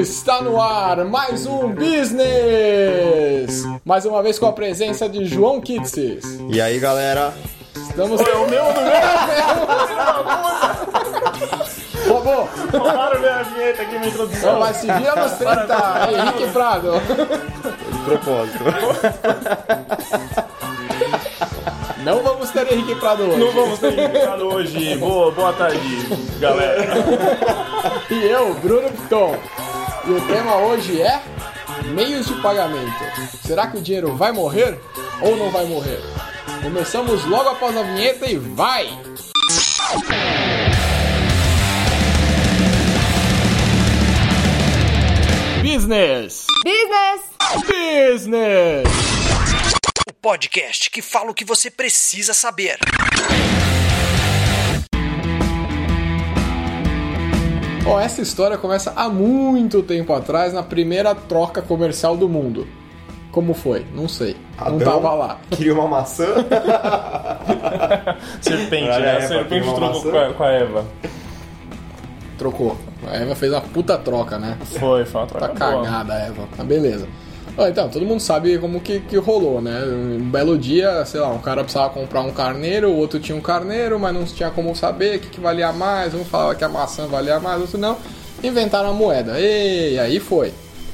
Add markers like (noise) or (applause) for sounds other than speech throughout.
Está no ar mais um Business! Mais uma vez com a presença de João Kitsis. E aí, galera? Estamos. É o meu, do meu! Roubou! Roubaram minha vinheta aqui, minha introdução. Mas se vira nos 30, Henrique Prado. De propósito. (laughs) Não vamos ter Henrique Prado hoje. Não vamos ter invitado hoje. Boa, boa tarde, galera. E eu, Bruno Piton. E o tema hoje é meios de pagamento. Será que o dinheiro vai morrer ou não vai morrer? Começamos logo após a vinheta e vai! Business! Business! Business! Podcast que fala o que você precisa saber. Ó, essa história começa há muito tempo atrás, na primeira troca comercial do mundo. Como foi? Não sei. Não Adão tava lá. (laughs) Queria uma maçã? (laughs) Serpente, Olha, né? A Eva, serpente trocou com a, com a Eva. Trocou. A Eva fez uma puta troca, né? Foi, foi uma Tá troca boa. cagada, Eva. Tá beleza. Ó, Então, todo mundo sabe como que, que rolou, né? Um belo dia, sei lá, um cara precisava comprar um carneiro, o outro tinha um carneiro, mas não tinha como saber o que, que valia mais. Um falava que a maçã valia mais, outro não. Inventaram a moeda. E aí foi.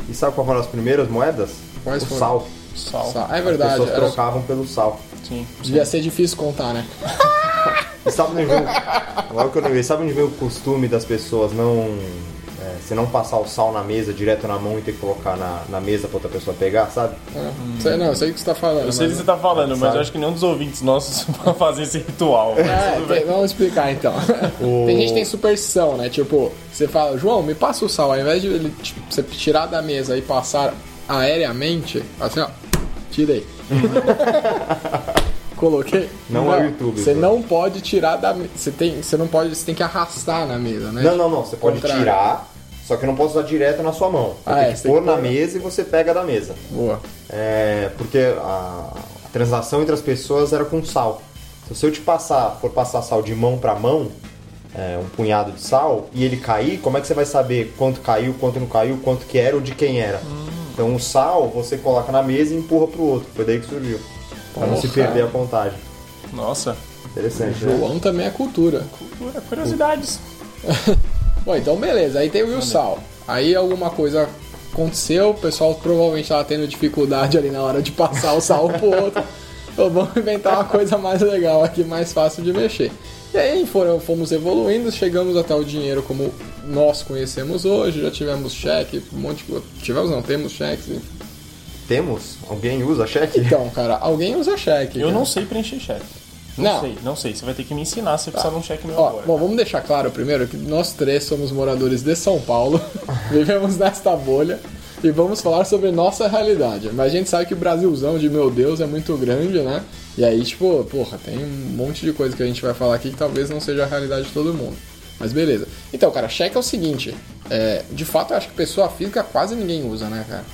E sabe qual foram as primeiras moedas? Quais o foram? sal. Sal. Sa- É As verdade, pessoas era, trocavam pelo sal. Sim. devia ser difícil contar, né? (laughs) E sabe onde veio... Agora que eu lembrei, sabe onde veio o costume das pessoas não... É, você não passar o sal na mesa, direto na mão e ter que colocar na, na mesa pra outra pessoa pegar, sabe? Sei, não, eu sei o que você tá falando. Eu sei o que você tá falando, mas Sabe? eu acho que nenhum dos ouvintes nossos (laughs) vai fazer esse ritual. É, tem- vamos explicar então. Tem gente que tem superstição, né? Tipo, você fala, João, me passa o sal, ao invés de ele, tipo, você tirar da mesa e passar aéreamente, assim, ó, tirei. (laughs) Coloquei. Não é o YouTube, Você não pode tirar da mesa. Você tem, você não pode, você tem que arrastar na mesa, né? Não, não, não. Você pode Contrário. tirar, só que não pode usar direto na sua mão. Ah, tem é, que tem pôr que na pôr- mesa e você pega da mesa. Boa. É, porque a, a transação entre as pessoas era com sal. Então, se eu te passar, for passar sal de mão para mão, é, um punhado de sal, e ele cair, como é que você vai saber quanto caiu, quanto não caiu, quanto que era ou de quem era? Então o sal você coloca na mesa e empurra pro outro. Foi daí que surgiu. Pra não se perder a contagem. Nossa. Interessante, né? João também é cultura. Cultura, curiosidades. (laughs) Bom, então beleza, aí tem o sal. Aí alguma coisa aconteceu, o pessoal provavelmente tava tendo dificuldade ali na hora de passar o sal pro outro. Então vamos inventar uma coisa mais legal aqui, mais fácil de mexer. E aí foram, fomos evoluindo, chegamos até o dinheiro como nós conhecemos hoje, já tivemos cheque, um monte de coisa. Tivemos não, temos cheques. Temos? Alguém usa cheque? Então, cara, alguém usa cheque. Eu cara. não sei preencher cheque. Não, Não. sei, não sei. Você vai ter que me ensinar se precisar de um cheque meu Ó, agora. bom, vamos deixar claro primeiro que nós três somos moradores de São Paulo, (laughs) vivemos nesta bolha e vamos falar sobre nossa realidade. Mas a gente sabe que o Brasilzão de meu Deus é muito grande, né? E aí, tipo, porra, tem um monte de coisa que a gente vai falar aqui que talvez não seja a realidade de todo mundo. Mas beleza. Então, cara, cheque é o seguinte: é, de fato, eu acho que pessoa física quase ninguém usa, né, cara?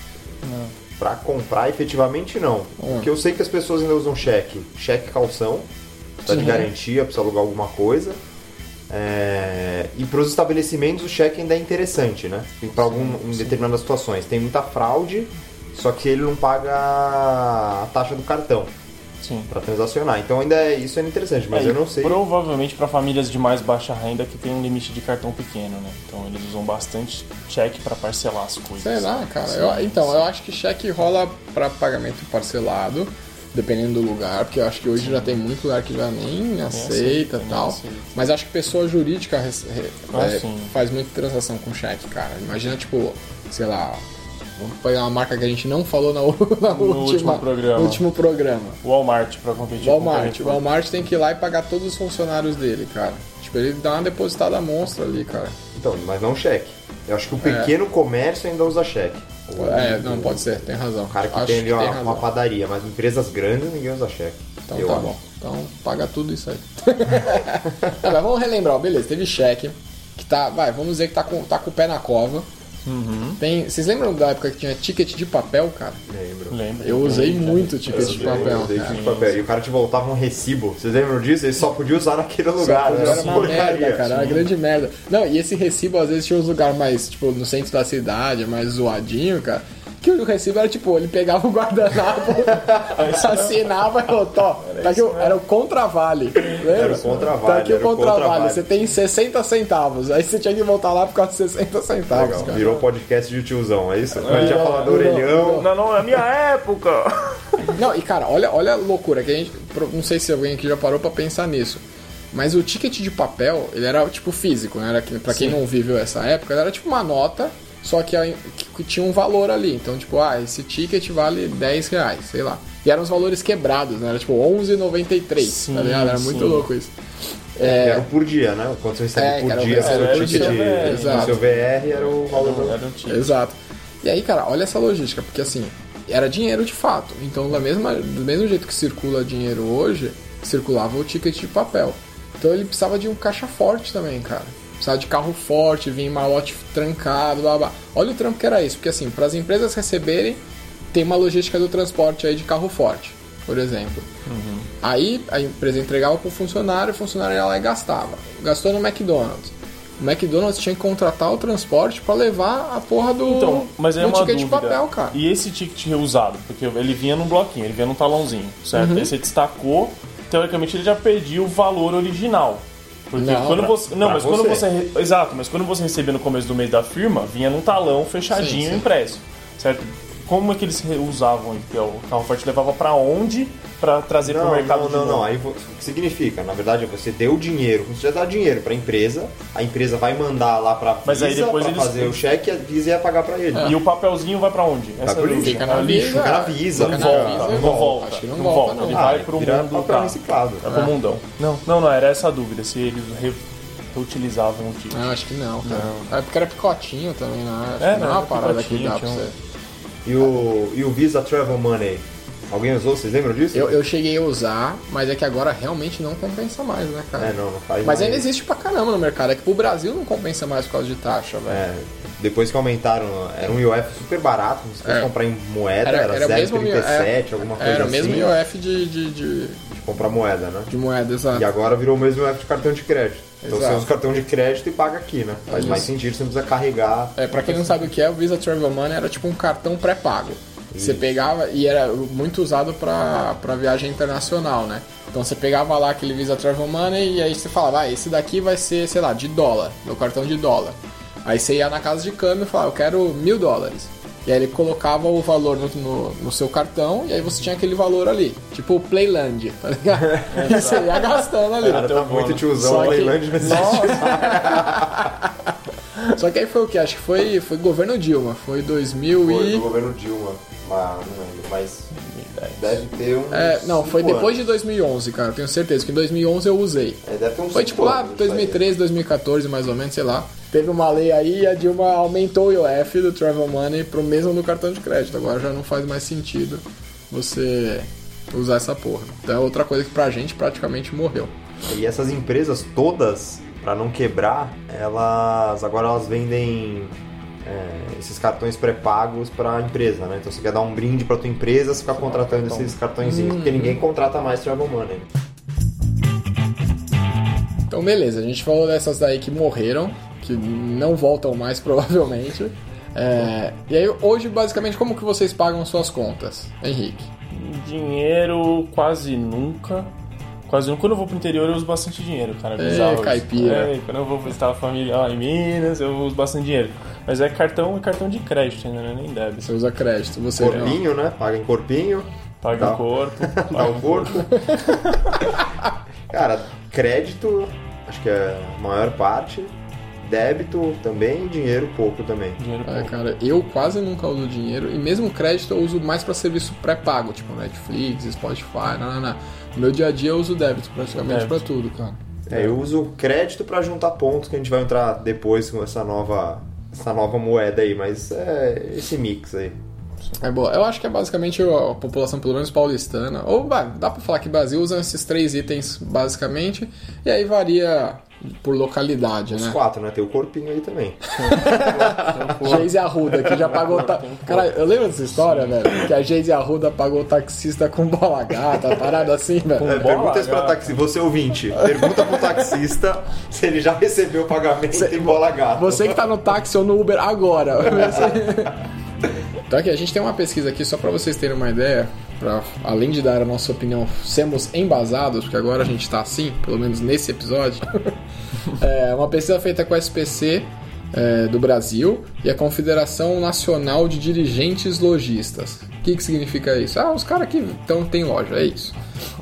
Pra comprar efetivamente não. Hum. Porque eu sei que as pessoas ainda usam cheque. Cheque calção, precisa de Uhum. garantia, precisa alugar alguma coisa. É, E para os estabelecimentos o cheque ainda é interessante, né? Para algum em determinadas situações. Tem muita fraude, só que ele não paga a taxa do cartão Sim. para transacionar. Então ainda é, isso é interessante, mas É, eu não sei. Provavelmente para famílias de mais baixa renda que tem um limite de cartão pequeno, né? Então eles usam bastante cheque para parcelar as coisas. Sei lá, cara. Sim, Eu- então, sim. eu acho que cheque rola pra pagamento parcelado, dependendo do lugar, porque eu acho que hoje já tem muito lugar que já nem aceita aceita, e tal. Mas acho que pessoa jurídica res- re- Ah, é, sim. faz muita transação com cheque, cara. Imagina, tipo, sei lá. Vamos pegar uma marca que a gente não falou na, (laughs) na No última, último programa. último programa. Walmart para competir com o Walmart. Walmart tem que ir lá e pagar todos os funcionários dele, cara. Tipo, ele dá uma depositada monstra ali, cara. Então, mas não cheque. Eu acho que o pequeno comércio ainda usa cheque. É, não, pode ser, tem razão. O cara que Acho tem ali uma, tem uma padaria, mas empresas grandes ninguém usa cheque. Então Eu tá acho. bom. Então paga tudo isso aí. (laughs) Tá, mas vamos relembrar, ó, beleza, teve cheque, que tá, vai, vamos dizer que tá com, tá com o pé na cova. Tem, vocês lembram da época que tinha ticket de papel, cara? Lembro. Lembro. Eu usei muito ticket de papel. Eu dei cara. de papel. E o cara te voltava um recibo. Vocês lembram disso? Ele só podia usar naquele lugar. né? Era uma porcaria. merda, cara, era uma grande merda. Não, e esse recibo às vezes tinha uns lugares mais, tipo, no centro da cidade, mais zoadinho, cara. Que o recibo era tipo, ele pegava o guardanapo, (laughs) assinava e falou, Tó, tá aqui, o- era o contravale. Lembra? Era o contravale, Tá aqui o era contravale. Você tem 60 centavos. Aí você tinha que voltar lá por causa de 60 centavos, Legal. cara. Virou podcast de tiozão, é isso? A gente já Virou, falou do orelhão. Não, não, é a minha época. (laughs) Não, e cara, olha, olha a loucura que a gente. Não sei se alguém aqui já parou pra pensar nisso. Mas o ticket de papel, ele era tipo físico, né? Era, pra quem não viveu essa época, ele era tipo uma nota, só que, a- que tinha um valor ali. Então, tipo, ah, esse ticket vale 10 reais, sei lá. E eram os valores quebrados, né? Era tipo 11,93, Sim, tá ligado? Era muito sim. louco isso. Era o por dia, né? Quanto você recebe É, por cara, dia, era seu por ticket de- exato. seu VR era o valor do... Era um time. Exato. E aí, cara, olha essa logística, porque assim, era dinheiro de fato. Então, da mesma, do mesmo jeito que circula dinheiro hoje, circulava o ticket de papel. Então ele precisava de um caixa forte também, cara. Precisava de carro forte, vinha em malote trancado, blá blá. Olha o trampo que era isso, porque assim, para as empresas receberem, tem uma logística do transporte aí de carro forte, por exemplo. Aí a empresa entregava pro funcionário, o funcionário ia lá e gastava. Gastou no McDonald's. O McDonald's tinha que contratar o transporte pra levar a porra do, Então, mas é uma ticket dúvida. de papel, cara. E esse ticket reusado? Porque ele vinha num bloquinho, ele vinha num talãozinho, certo? Uhum. Aí você destacou, teoricamente ele já perdia o valor original. Porque Não, quando pra- você. Não, mas quando você. você. re- Exato, mas quando você recebia no começo do mês da firma, vinha num talão fechadinho Sim, sim. impresso. Certo? Como é que eles usavam? O carro forte levava pra onde pra trazer pro Não, mercado não, de não, novo? não. Aí o que significa? Na verdade, você deu dinheiro. Você já dá dinheiro pra empresa, a empresa vai mandar lá pra Visa Mas aí depois pra eles- fazer o cheque e a Visa ia pagar pra ele. E o papelzinho vai pra onde? Essa pro é a lixo. Fica na É lixo. Visa. fica na Visa. Não Fica volta, não volta. volta. Acho que não não volta, não. Ele Ah, vai pro vira mundo papel tá. reciclado. É pro mundão. Não, não, não, era essa a dúvida, se eles re- reutilizavam o ticket. Ah, acho que não, cara. É porque era picotinho também, né? Acho É, que não é não, uma parada que picotinho, dá pra você. E o, e o Visa Travel Money? Alguém usou? Vocês lembram disso? Eu, eu cheguei a usar, mas é que agora realmente não compensa mais, né, cara? É, não, não faz Mas ainda existe pra caramba no mercado. É que pro Brasil não compensa mais por causa de taxa, velho. É, depois que aumentaram, era um IOF super barato, se fosse É. comprar em moeda, Era, era, era, o mesmo 0,37, é, alguma coisa Era o assim. mesmo IOF de, de, de, de comprar moeda, né? de moeda, exato. E agora virou o mesmo IOF de cartão de crédito. Então Exato. você usa o cartão de crédito e paga aqui, né? Faz Isso. mais sentido, você não precisa carregar. É, pra quem não sabe o que é, o Visa Travel Money era tipo um cartão pré-pago. Você pegava e era muito usado pra, pra viagem internacional, né? Então você pegava lá aquele Visa Travel Money e aí você falava, ah, esse daqui vai ser, sei lá, de dólar, meu cartão de dólar. Aí você ia na casa de câmbio e falava, eu quero mil dólares. E aí ele colocava o valor no, no, no seu cartão e aí você tinha aquele valor ali. Tipo o Playland, tá ligado? (laughs) e você ia gastando ali. Cara, tá muito tiozão, Só o que- Leyland nesse (laughs) Só que aí foi o que? Acho que foi, foi governo Dilma. Foi 2000 Foi e... governo Dilma, mas não lembro, mas deve ter um. É, não, foi depois de 2011, cara. Tenho certeza que em 2011 eu usei. É, deve ter uns Foi tipo lá anos, 2013, 2014, mais ou menos, sei lá. Teve uma lei aí e a Dilma aumentou o IOF do Travel Money pro mesmo do cartão de crédito. Agora já não faz mais sentido você usar essa porra. Então é outra coisa que pra gente praticamente morreu. E essas empresas todas, pra não quebrar, elas agora elas vendem é, esses cartões pré-pagos pra empresa, né? Então você quer dar um brinde pra tua empresa, você fica contratando esses cartõezinhos, porque ninguém contrata mais Travel Money. Então beleza, a gente falou dessas daí que morreram, que não voltam mais (laughs) provavelmente. É, e aí hoje basicamente como que vocês pagam suas contas, Henrique? Dinheiro quase nunca. Quase nunca. Quando eu vou pro interior eu uso bastante dinheiro, cara. É É, bizarro caipira. É, quando eu vou visitar a família lá em Minas, eu uso bastante dinheiro. Mas é cartão e cartão de crédito ainda, né? Nem débito. Você usa crédito, você Corpinho, né? Paga em corpinho, Paga (laughs) Dá. o corpo. dá paga o corpo. (laughs) Cara, crédito, acho que é a maior parte. Débito também, dinheiro pouco também. Dinheiro É, pouco. cara, eu quase nunca uso dinheiro e mesmo crédito eu uso mais pra serviço pré-pago, tipo Netflix, Spotify, não, não, não. No meu dia a dia eu uso débito praticamente pra tudo, cara. É, eu uso crédito pra juntar pontos que a gente vai entrar depois com essa nova, essa nova moeda aí, mas é esse mix aí. É boa. Eu acho que é basicamente a população, pelo menos paulistana, ou dá pra falar que Brasil usa esses três itens basicamente, e aí varia por localidade, Os né? quatro, né? Tem o corpinho aí também. Geise Arruda, que já pagou. Ta... Cara, eu lembro dessa história, velho. Que a Geise Arruda pagou o taxista com bola gata, parada assim, velho. É, pergunta isso pra gata. taxi, você ouvinte. Pergunta pro taxista se ele já recebeu o pagamento em bola gata. Você que tá no táxi ou no Uber agora. (laughs) Então aqui, a gente tem uma pesquisa aqui só pra vocês terem uma ideia, pra, além de dar a nossa opinião, sermos embasados, porque agora a gente tá assim, pelo menos nesse episódio. (laughs) é uma pesquisa feita com a SPC é, do Brasil e a Confederação Nacional de Dirigentes Logistas. O que, que significa isso? Ah, os caras que então, tem loja, é isso.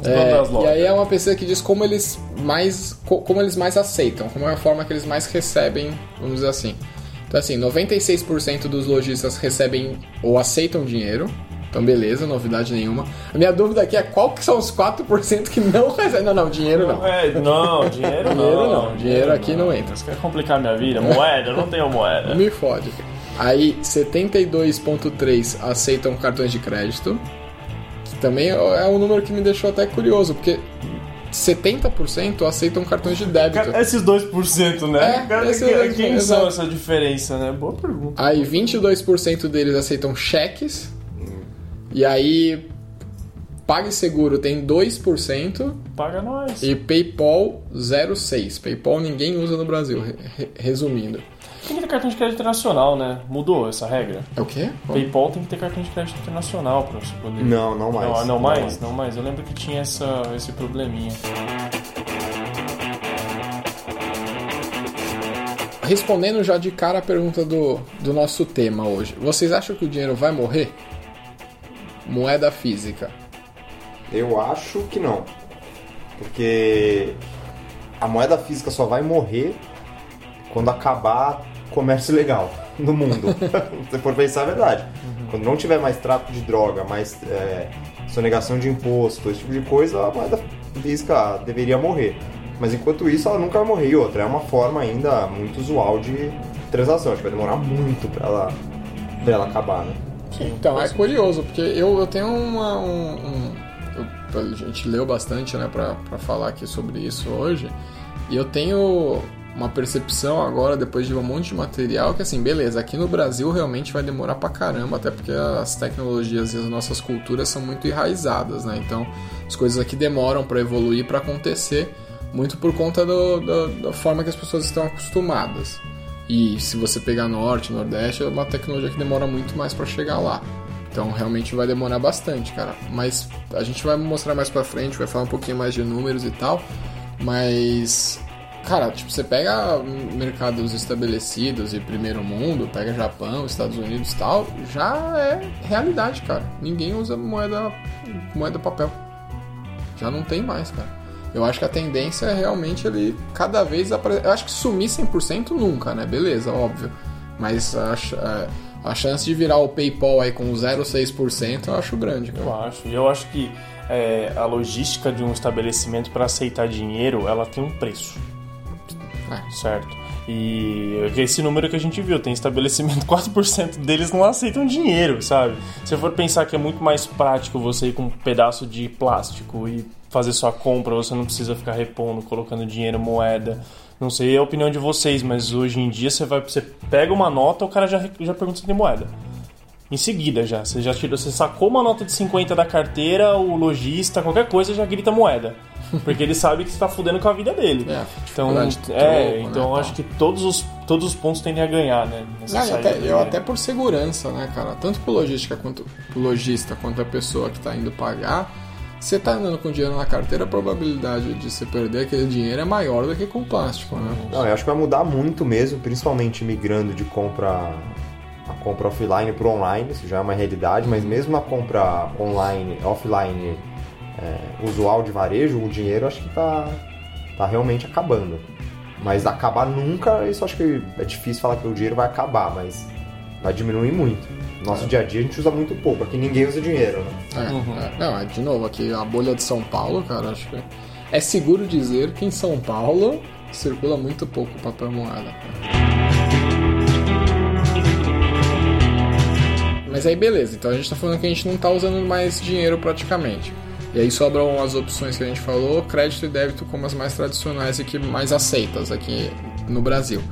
É, e aí é uma pesquisa que diz como eles mais co- como eles mais aceitam, como é a forma que eles mais recebem, vamos dizer assim. Então assim, 96% dos lojistas recebem ou aceitam dinheiro. Então beleza, novidade nenhuma. A minha dúvida aqui é qual que são os 4% que não recebem. Não, não, dinheiro não. É, não, dinheiro (laughs) não. Dinheiro não, dinheiro aqui não entra. Você quer complicar minha vida? Moeda? Eu não tenho moeda. (laughs) Me fode. Aí 72.3 aceitam cartões de crédito. Que também é um número que me deixou até curioso, porque 70% aceitam cartões de débito. Esses 2%, né? É, Cara, quem, é- são essa diferença, né? Boa pergunta. Aí 22% deles aceitam cheques. E aí PagSeguro tem 2% Paga nós. e PayPal 0,6. PayPal ninguém usa no Brasil, re- re- resumindo. Tem que ter cartão de crédito internacional, né? Mudou essa regra. É o quê? PayPal tem que ter cartão de crédito internacional pra você poder. Não, não mais. Não, não mais? Não mais. Eu lembro que tinha essa, esse probleminha. Respondendo já de cara a pergunta do, do nosso tema hoje. Vocês acham que o dinheiro vai morrer? Moeda física. Eu acho que não. Porque a moeda física só vai morrer quando acabar comércio legal (laughs) no mundo. (laughs) Se você for pensar a verdade. Quando não tiver mais tráfico de droga, mais é, sonegação de imposto, esse tipo de coisa, a moeda física deveria morrer. Mas enquanto isso, ela nunca vai morrer. E outra, é uma forma ainda muito usual de transação. Acho que vai demorar muito pra ela, pra ela acabar, né? Então, é curioso, porque eu, eu tenho uma. Um, um- eu- a gente leu bastante, né, pra, pra falar aqui sobre isso hoje. E eu tenho uma percepção agora, depois de um monte de material, que assim, beleza, aqui no Brasil realmente vai demorar pra caramba, até porque as tecnologias e as nossas culturas são muito enraizadas, né? Então, as coisas aqui demoram pra evoluir, pra acontecer, muito por conta do- do- da forma que as pessoas estão acostumadas. E se você pegar norte, nordeste, é uma tecnologia que demora muito mais pra chegar lá. Então realmente vai demorar bastante, cara. Mas a gente vai mostrar mais pra frente, vai falar um pouquinho mais de números e tal. Mas cara, tipo, você pega mercados estabelecidos e primeiro mundo, pega Japão, Estados Unidos e tal, já é realidade, cara. Ninguém usa moeda moeda papel. Já não tem mais, cara. Eu acho que a tendência é realmente ele cada vez apare... Eu acho que sumir 100% nunca, né? Beleza, óbvio. Mas a, ch- é, a chance de virar o PayPal aí com 0,6% eu acho grande, cara. Eu acho. E eu acho que é, a logística de um estabelecimento para aceitar dinheiro, ela tem um preço. É. Certo? E esse número que a gente viu, tem estabelecimento, (laughs) 4% deles não aceitam dinheiro, sabe? Se for pensar que é muito mais prático você ir com um pedaço de plástico e fazer sua compra, você não precisa ficar repondo, colocando dinheiro, moeda. Não sei a opinião de vocês, mas hoje em dia você vai, você pega uma nota, o cara já, já pergunta se tem moeda. Em seguida já, você já tirou, você sacou uma nota de 50 da carteira, o lojista, qualquer coisa já grita moeda. Porque ele sabe que você tá fudendo com a vida dele. (laughs) É, então, é, troco, então né, acho que todos os, todos os pontos tendem a ganhar, né? saída até, eu até por segurança, né, cara? Tanto pro logística quanto pro lojista quanto a pessoa que tá indo pagar. Você tá andando com dinheiro na carteira, a probabilidade de você perder aquele dinheiro é maior do que com plástico, né? Não, eu acho que vai mudar muito mesmo, principalmente migrando de compra a compra offline para online, isso já é uma realidade, mas mesmo a compra online, offline, é, usual de varejo, o dinheiro acho que tá, tá realmente acabando. Mas acabar nunca, isso acho que é difícil falar que o dinheiro vai acabar, mas vai diminuir muito. No nosso dia a dia a gente usa muito pouco, aqui ninguém usa dinheiro, né? É, é. não, é, de novo, aqui a bolha de São Paulo, cara, acho que é seguro dizer que em São Paulo circula muito pouco papel moeda. Mas aí beleza, então a gente tá falando que a gente não tá usando mais dinheiro praticamente. E aí sobram as opções que a gente falou, crédito e débito como as mais tradicionais e que mais aceitas aqui no Brasil.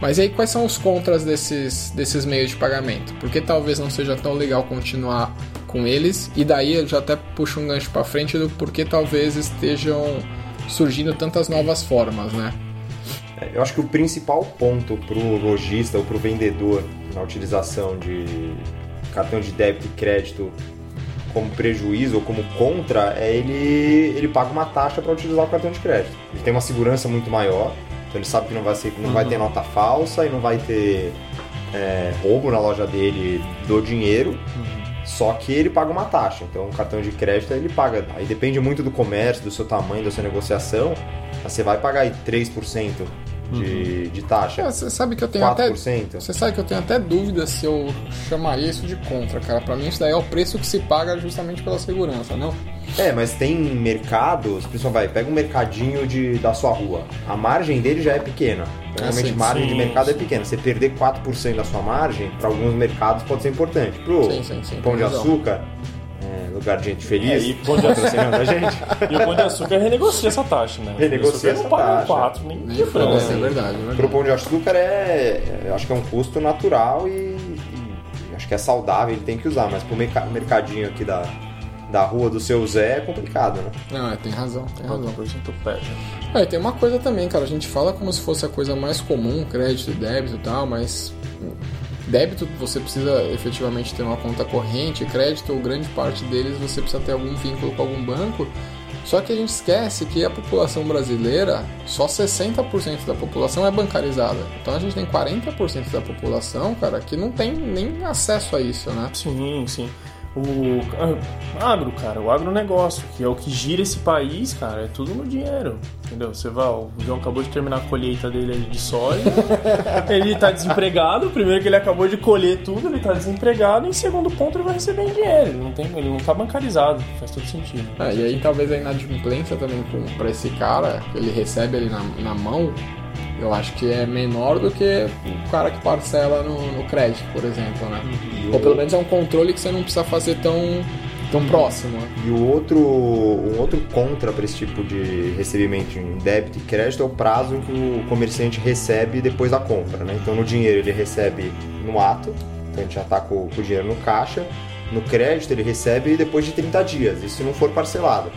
Mas aí quais são os contras desses, desses meios de pagamento? Porque talvez não seja tão legal continuar com eles, e daí eu já até puxo um gancho para frente do porquê talvez estejam surgindo tantas novas formas, né? É, eu acho que o principal ponto para o lojista ou para o vendedor na utilização de cartão de débito e crédito como prejuízo ou como contra é ele, ele paga uma taxa para utilizar o cartão de crédito. Ele tem uma segurança muito maior, então ele sabe que não vai, ser, não uhum. vai ter uhum. nota falsa e não vai ter é, roubo na loja dele do dinheiro. Uhum. Só que ele paga uma taxa, então o cartão de crédito ele paga. Aí depende muito do comércio, do seu tamanho, da sua negociação. Você vai pagar aí 3% de, uhum. de taxa. É, você sabe que eu tenho 4%. até. Você sabe que eu tenho até dúvida se eu chamaria isso de contra, cara. Pra mim isso daí é o preço que se paga justamente pela segurança, não? É, mas tem mercados, pessoal vai, pega um mercadinho de, da sua rua. A margem dele já é pequena. Normalmente, ah, margem sim, de mercado é sim. é pequena. Você perder 4% da sua margem, para alguns mercados pode ser importante. Pro sim, sim, sim, pão de açúcar, é, lugar de gente feliz. É, e pão de açúcar, da gente. E o pão de açúcar renegocia essa taxa, né? Renegocia essa taxa. 4, nem de frança. É, é verdade, é verdade. Pro pão de açúcar é, é, acho que é um custo natural e, e acho que é saudável, ele tem que usar, mas pro mercadinho aqui da da rua do seu Zé é complicado, né? Não, é, tem razão, tem razão. É, tem uma coisa também, cara, a gente fala como se fosse a coisa mais comum, crédito e débito e tal, mas débito você precisa efetivamente ter uma conta corrente, crédito, grande parte deles você precisa ter algum vínculo com algum banco. Só que a gente esquece que a população brasileira, só 60% da população é bancarizada. Então a gente tem 40% da população, cara, que não tem nem acesso a isso, né? Sim, sim o ah, agro, cara, o agronegócio, que é o que gira esse país, cara, é tudo no dinheiro. Entendeu? Você vai, o João acabou de terminar a colheita dele de soja, (laughs) ele tá desempregado, primeiro que ele acabou de colher tudo, ele tá desempregado, e em segundo ponto ele vai receber em dinheiro, ele não, tem, ele não tá bancarizado, faz todo sentido. É, e aí talvez a inadimplência também para esse cara, que ele recebe ali na, na mão, eu acho que é menor do que o cara que parcela no, no crédito, por exemplo, né? E Ou pelo menos é um controle que você não precisa fazer tão, tão próximo. Né? E o outro, um outro contra para esse tipo de recebimento em débito e crédito é o prazo em que o comerciante recebe depois da compra, né? Então no dinheiro ele recebe no ato, então a gente já está com, com o dinheiro no caixa. No crédito ele recebe depois de 30 dias, isso se não for parcelado.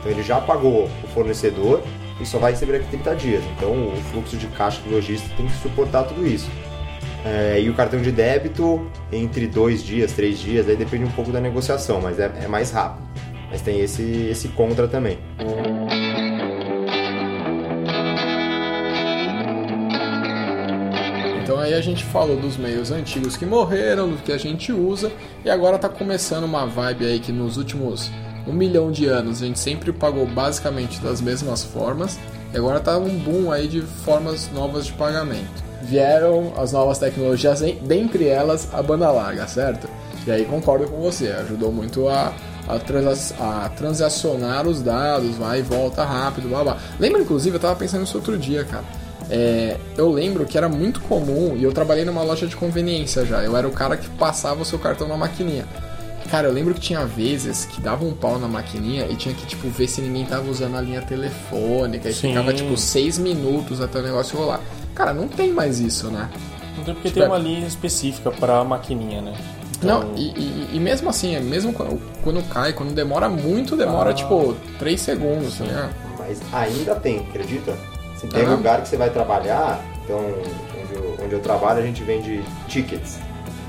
Então ele já pagou o fornecedor e só vai receber aqui 30 dias. Então o fluxo de caixa do lojista tem que suportar tudo isso. É, e o cartão de débito entre dois dias, três dias, aí depende um pouco da negociação, mas é, é mais rápido. Mas tem esse, esse contra também. Então aí a gente falou dos meios antigos que morreram, do que a gente usa, e agora está começando uma vibe aí que nos últimos um milhão de anos a gente sempre pagou basicamente das mesmas formas e agora tá um boom aí de formas novas de pagamento. Vieram as novas tecnologias, dentre elas a banda larga, certo? E aí concordo com você, ajudou muito a, a, a transacionar os dados, vai e volta rápido, blá blá. Lembra, inclusive, eu tava pensando nisso outro dia, cara. É, eu lembro que era muito comum, e eu trabalhei numa loja de conveniência já, eu era o cara que passava o seu cartão na maquininha. Cara, eu lembro que tinha vezes que dava um pau na maquininha e tinha que, tipo, ver se ninguém tava usando a linha telefônica. E Sim. ficava, tipo, seis minutos até o negócio rolar. Cara, não tem mais isso, né? Não tem porque tipo, tem uma linha específica pra maquininha, né? Então... Não, e, e, e, mesmo assim, é mesmo quando, quando, cai, quando demora muito, demora, ah. tipo, três segundos, né? Mas ainda tem, acredita? Se tem ah. lugar que você vai trabalhar, então, onde eu, onde eu trabalho, a gente vende tickets.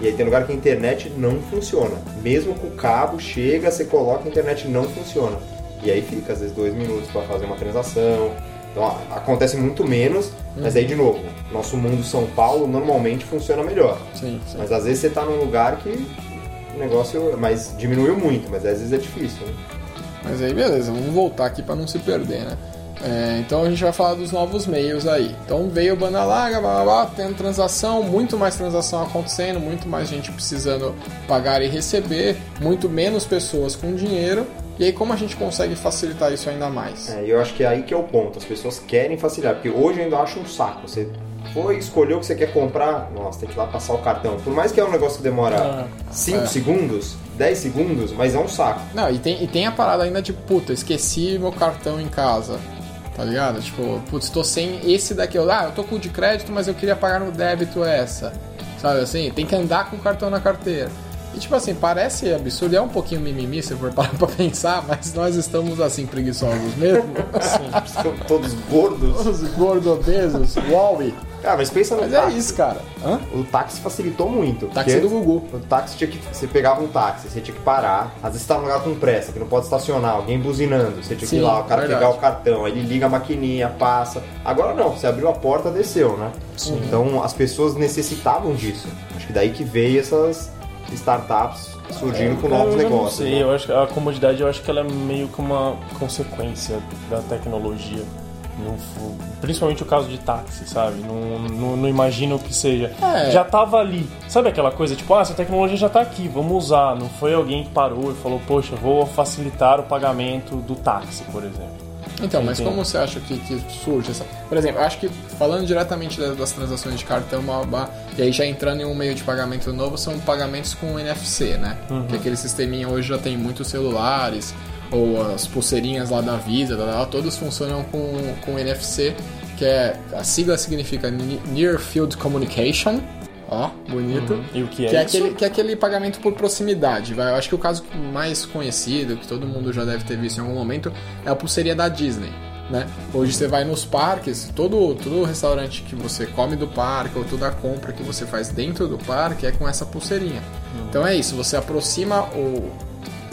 E aí tem lugar que a internet não funciona. Mesmo com o cabo, chega, você coloca, a internet não funciona. E aí fica, às vezes, dois minutos para fazer uma transação. Então acontece muito menos, uhum. mas aí de novo, nosso mundo São Paulo normalmente funciona melhor. Sim, sim. Mas às vezes você está num lugar que o negócio mas diminuiu muito, mas às vezes é difícil. Né? Mas aí beleza, vamos voltar aqui para não se perder, né? É, então a gente vai falar dos novos meios aí. Então veio banda larga, blá, blá, blá, tendo transação, muito mais transação acontecendo, muito mais gente precisando pagar e receber, muito menos pessoas com dinheiro. E aí como a gente consegue facilitar isso ainda mais? É, eu acho que é aí que é o ponto. As pessoas querem facilitar, porque hoje eu ainda acho um saco. Você foi, escolheu o que você quer comprar, nossa, tem que ir lá passar o cartão. Por mais que é um negócio que demora 5 ah, é. segundos, 10 segundos, mas é um saco. Não, e tem, e tem a parada ainda de, puta, esqueci meu cartão em casa. Tá ligado? Tipo, putz, tô sem esse daqui. Eu, Ah, eu tô com o de crédito, mas eu queria pagar no débito essa. Sabe assim? Tem que andar com o cartão na carteira. E tipo assim, parece absurdo, é um pouquinho mimimi se for (laughs) parar pra pensar, mas nós estamos assim preguiçosos mesmo. Estão todos gordos. Os gordobesos, Huawei. Cara, mas pensa no Mas é táxi. isso, cara. Hã? O táxi facilitou muito. Táxi porque do Gugu. O táxi tinha que. Você pegava um táxi, você tinha que parar. Às vezes você tá num lugar com pressa, que não pode estacionar, alguém buzinando. Você tinha que ir Sim, lá, o cara verdade. pegar o cartão, aí ele liga a maquininha, passa. Agora não, você abriu a porta, desceu, né? Então as pessoas necessitavam disso. Acho que daí que veio essas startups surgindo com novos eu já negócios. Não sei, né? eu acho que a comodidade eu acho que ela é meio que uma consequência da tecnologia. Não principalmente o caso de táxi, sabe? Não, não, não imagino que seja. É. Já tava ali. Sabe aquela coisa, tipo, ah, essa tecnologia já tá aqui, vamos usar. Não foi alguém que parou e falou, poxa, vou facilitar o pagamento do táxi, por exemplo. Então, mas como você acha que, que surge essa. Por exemplo, eu acho que falando diretamente das, das transações de cartão, e aí já entrando em um meio de pagamento novo, são pagamentos com NFC, né? Que aquele sisteminha hoje já tem muitos celulares, ou as pulseirinhas lá da Visa, blá, todos funcionam com, com NFC, que é. A sigla significa Ne- Near Field Communication. Ó, bonito. E o que é que é, isso? aquele, que é aquele pagamento por proximidade. Vai. Eu acho que o caso mais conhecido, que todo mundo já deve ter visto em algum momento, é a pulseirinha da Disney. Né? Hoje você vai nos parques, todo, todo restaurante que você come do parque, ou toda compra que você faz dentro do parque é com essa pulseirinha. Então é isso, você aproxima o.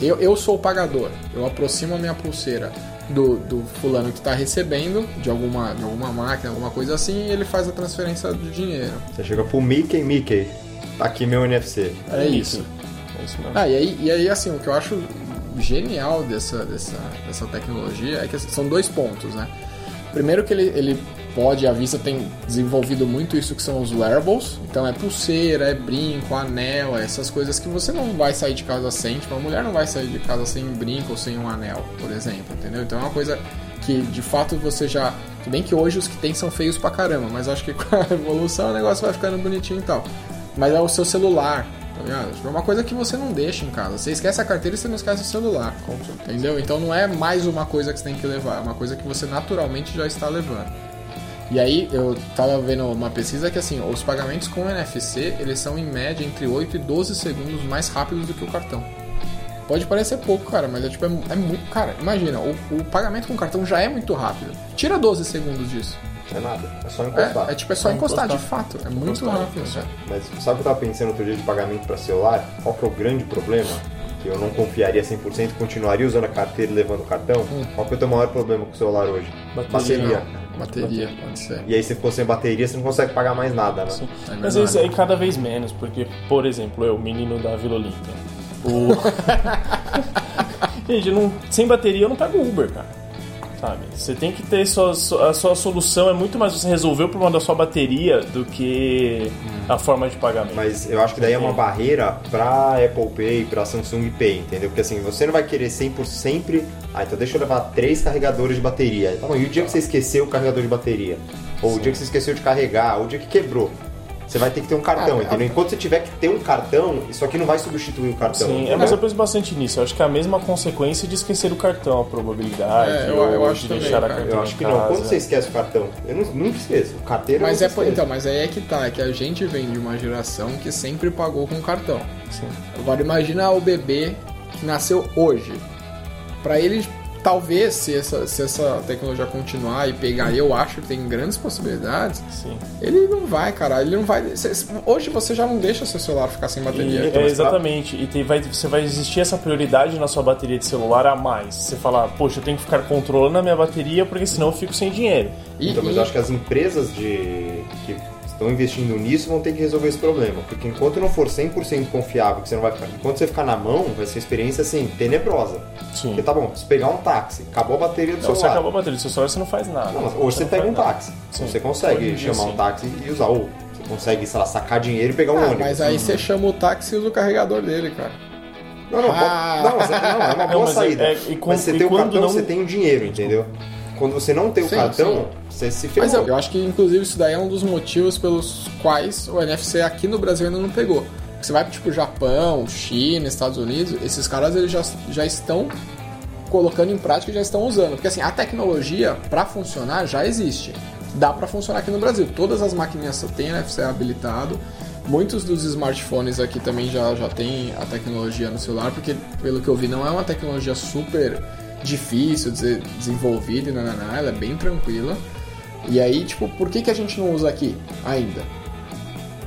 Eu, eu sou o pagador, eu aproximo a minha pulseira do, do fulano que está recebendo de alguma, de alguma máquina, alguma coisa assim, e ele faz a transferência do dinheiro. Você chega pro Mickey, Mickey, tá aqui meu NFC. É isso. É isso mesmo. Ah, e aí, e aí assim, o que eu acho genial dessa, dessa, dessa tecnologia é que assim, são dois pontos, né? Primeiro que ele, ele pode, a Visa tem desenvolvido muito isso que são os wearables, então é pulseira, é brinco, anel, é essas coisas que você não vai sair de casa sem, tipo, a mulher não vai sair de casa sem um brinco ou sem um anel, por exemplo, entendeu? Então é uma coisa que de fato você já. Se bem que hoje os que tem são feios pra caramba, mas acho que (laughs) com a evolução o negócio vai ficando bonitinho e tal. Mas é o seu celular, tá? Tipo, É uma coisa que você não deixa em casa. Você esquece a carteira e você não esquece o celular. Entendeu? Então não é mais uma coisa que você tem que levar, é uma coisa que você naturalmente já está levando. E aí eu tava vendo uma pesquisa que assim, os pagamentos com NFC, eles são em média entre 8 e 12 segundos mais rápidos do que o cartão. Pode parecer pouco, cara, mas é tipo, é, é muito. Cara, imagina, o, o pagamento com cartão já é muito rápido. Tira 12 segundos disso. Não é nada, é só encostar. É, é tipo, é só encostar, de fato. É muito rápido. cara. Mas sabe o que eu tava pensando outro dia de pagamento para celular? Qual que é o grande problema? Que eu não confiaria 100% e continuaria usando a carteira e levando o cartão? Qual que é o teu maior problema com o celular hoje? Bateria. Bateria, pode ser. E aí você ficou sem bateria, você não consegue pagar mais nada, né? Sim. É Mas isso aí cada vez menos, porque, por exemplo, eu, menino da Vila Olímpia. O... (laughs) Gente, não- sem bateria eu não pego Uber, cara. Sabe? Você tem que ter sua, sua- a sua solução é muito mais você resolver o problema da sua bateria do que a forma de pagamento. Mas eu acho que daí é uma barreira pra Apple Pay, pra Samsung Pay, entendeu? Porque assim, você não vai querer 100% sempre. Ah, então deixa eu levar três carregadores de bateria. Tá bom, e o dia que você esqueceu o carregador de bateria? Ou o dia que você esqueceu de carregar, ou o dia que quebrou? Você vai ter que ter um cartão, Ah, entendeu? Enquanto você tiver que ter um cartão, isso aqui não vai substituir o cartão. Sim, é, mas eu penso bastante nisso. Eu acho que é a mesma consequência de esquecer o cartão, a probabilidade. É, eu- eu de acho também, deixar a Eu acho que não. Quando você esquece o cartão, eu nunca esqueço. O carteiro Mas é, esqueço. então, mas aí é que tá, é que a gente vem de uma geração que sempre pagou com cartão. Sim. Agora imagina o bebê que nasceu hoje. Pra ele, talvez, se essa, se essa tecnologia continuar e pegar, eu acho que tem grandes possibilidades, Sim. ele não vai, cara. Ele não vai. Hoje você já não deixa seu celular ficar sem E- bateria. é, exatamente. E tem- vai, você vai existir essa prioridade na sua bateria de celular a mais. Você falar, poxa, eu tenho que ficar controlando a minha bateria porque senão eu fico sem dinheiro. E- Então, mas e- eu acho que as empresas de que estão investindo nisso vão ter que resolver esse problema. Porque enquanto não for 100% confiável, que você não vai ficar, enquanto você ficar na mão, vai ser uma experiência assim, tenebrosa. Sim. Porque tá bom, se pegar um táxi, acabou a bateria do Não, você celular. acabou a bateria do seu celular, você não faz nada. Não, mas hoje você não pega um nada. táxi. Sim. Você consegue dia, chamar um sim. táxi e usar. Ou você consegue, sei lá, sacar dinheiro e pegar um Ah, ônibus. mas aí você chama o táxi e usa o carregador dele, cara. Não, não, Ah. pode- não, mas é, não, é uma Não, boa mas é- saída. é- e quando- mas você e tem o cartão, não- você tem o dinheiro, entendeu? Quando você não tem o Sim, cartão, sim. você se ferrou. Mas eu, eu acho que, inclusive, isso daí é um dos motivos pelos quais o NFC aqui no Brasil ainda não pegou. Você vai tipo Japão, China, Estados Unidos, esses caras eles já, já estão colocando em prática e já estão usando. Porque assim, a tecnologia para funcionar já existe. Dá para funcionar aqui no Brasil. Todas as maquininhas têm NFC habilitado. Muitos dos smartphones aqui também já, já tem a tecnologia no celular, porque pelo que eu vi não é uma tecnologia super difícil de ser desenvolvida e nananá, ela é bem tranquila. E aí, tipo, por que, que a gente não usa aqui ainda?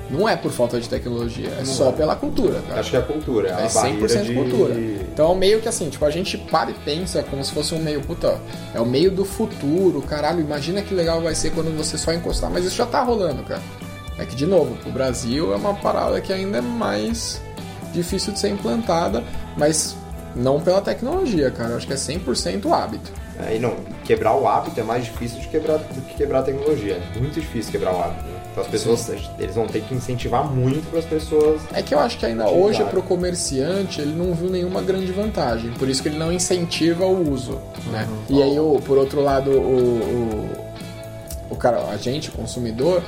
Não é por falta de tecnologia, é só pela cultura, cara. Acho que é a cultura, é, É a barreira 100% de... cultura. Então, meio que assim, tipo, a gente para e pensa como se fosse um meio, puta, é o meio do futuro, caralho, imagina que legal vai ser quando você só encostar, mas isso já tá rolando, cara. É que, de novo, o Brasil é uma parada que ainda é mais difícil de ser implantada, mas não pela tecnologia, cara. Eu acho que é 100% hábito. É, e não, quebrar o hábito é mais difícil de quebrar, do que quebrar a tecnologia. É muito difícil quebrar o hábito. Né? Então as pessoas, eles vão ter que incentivar muito para as pessoas. É que eu acho que ainda Utilizar. hoje pro comerciante ele não viu nenhuma grande vantagem, por isso que ele não incentiva o uso, né? E aí, o, por outro lado, o, o, o cara, a gente, o consumidor,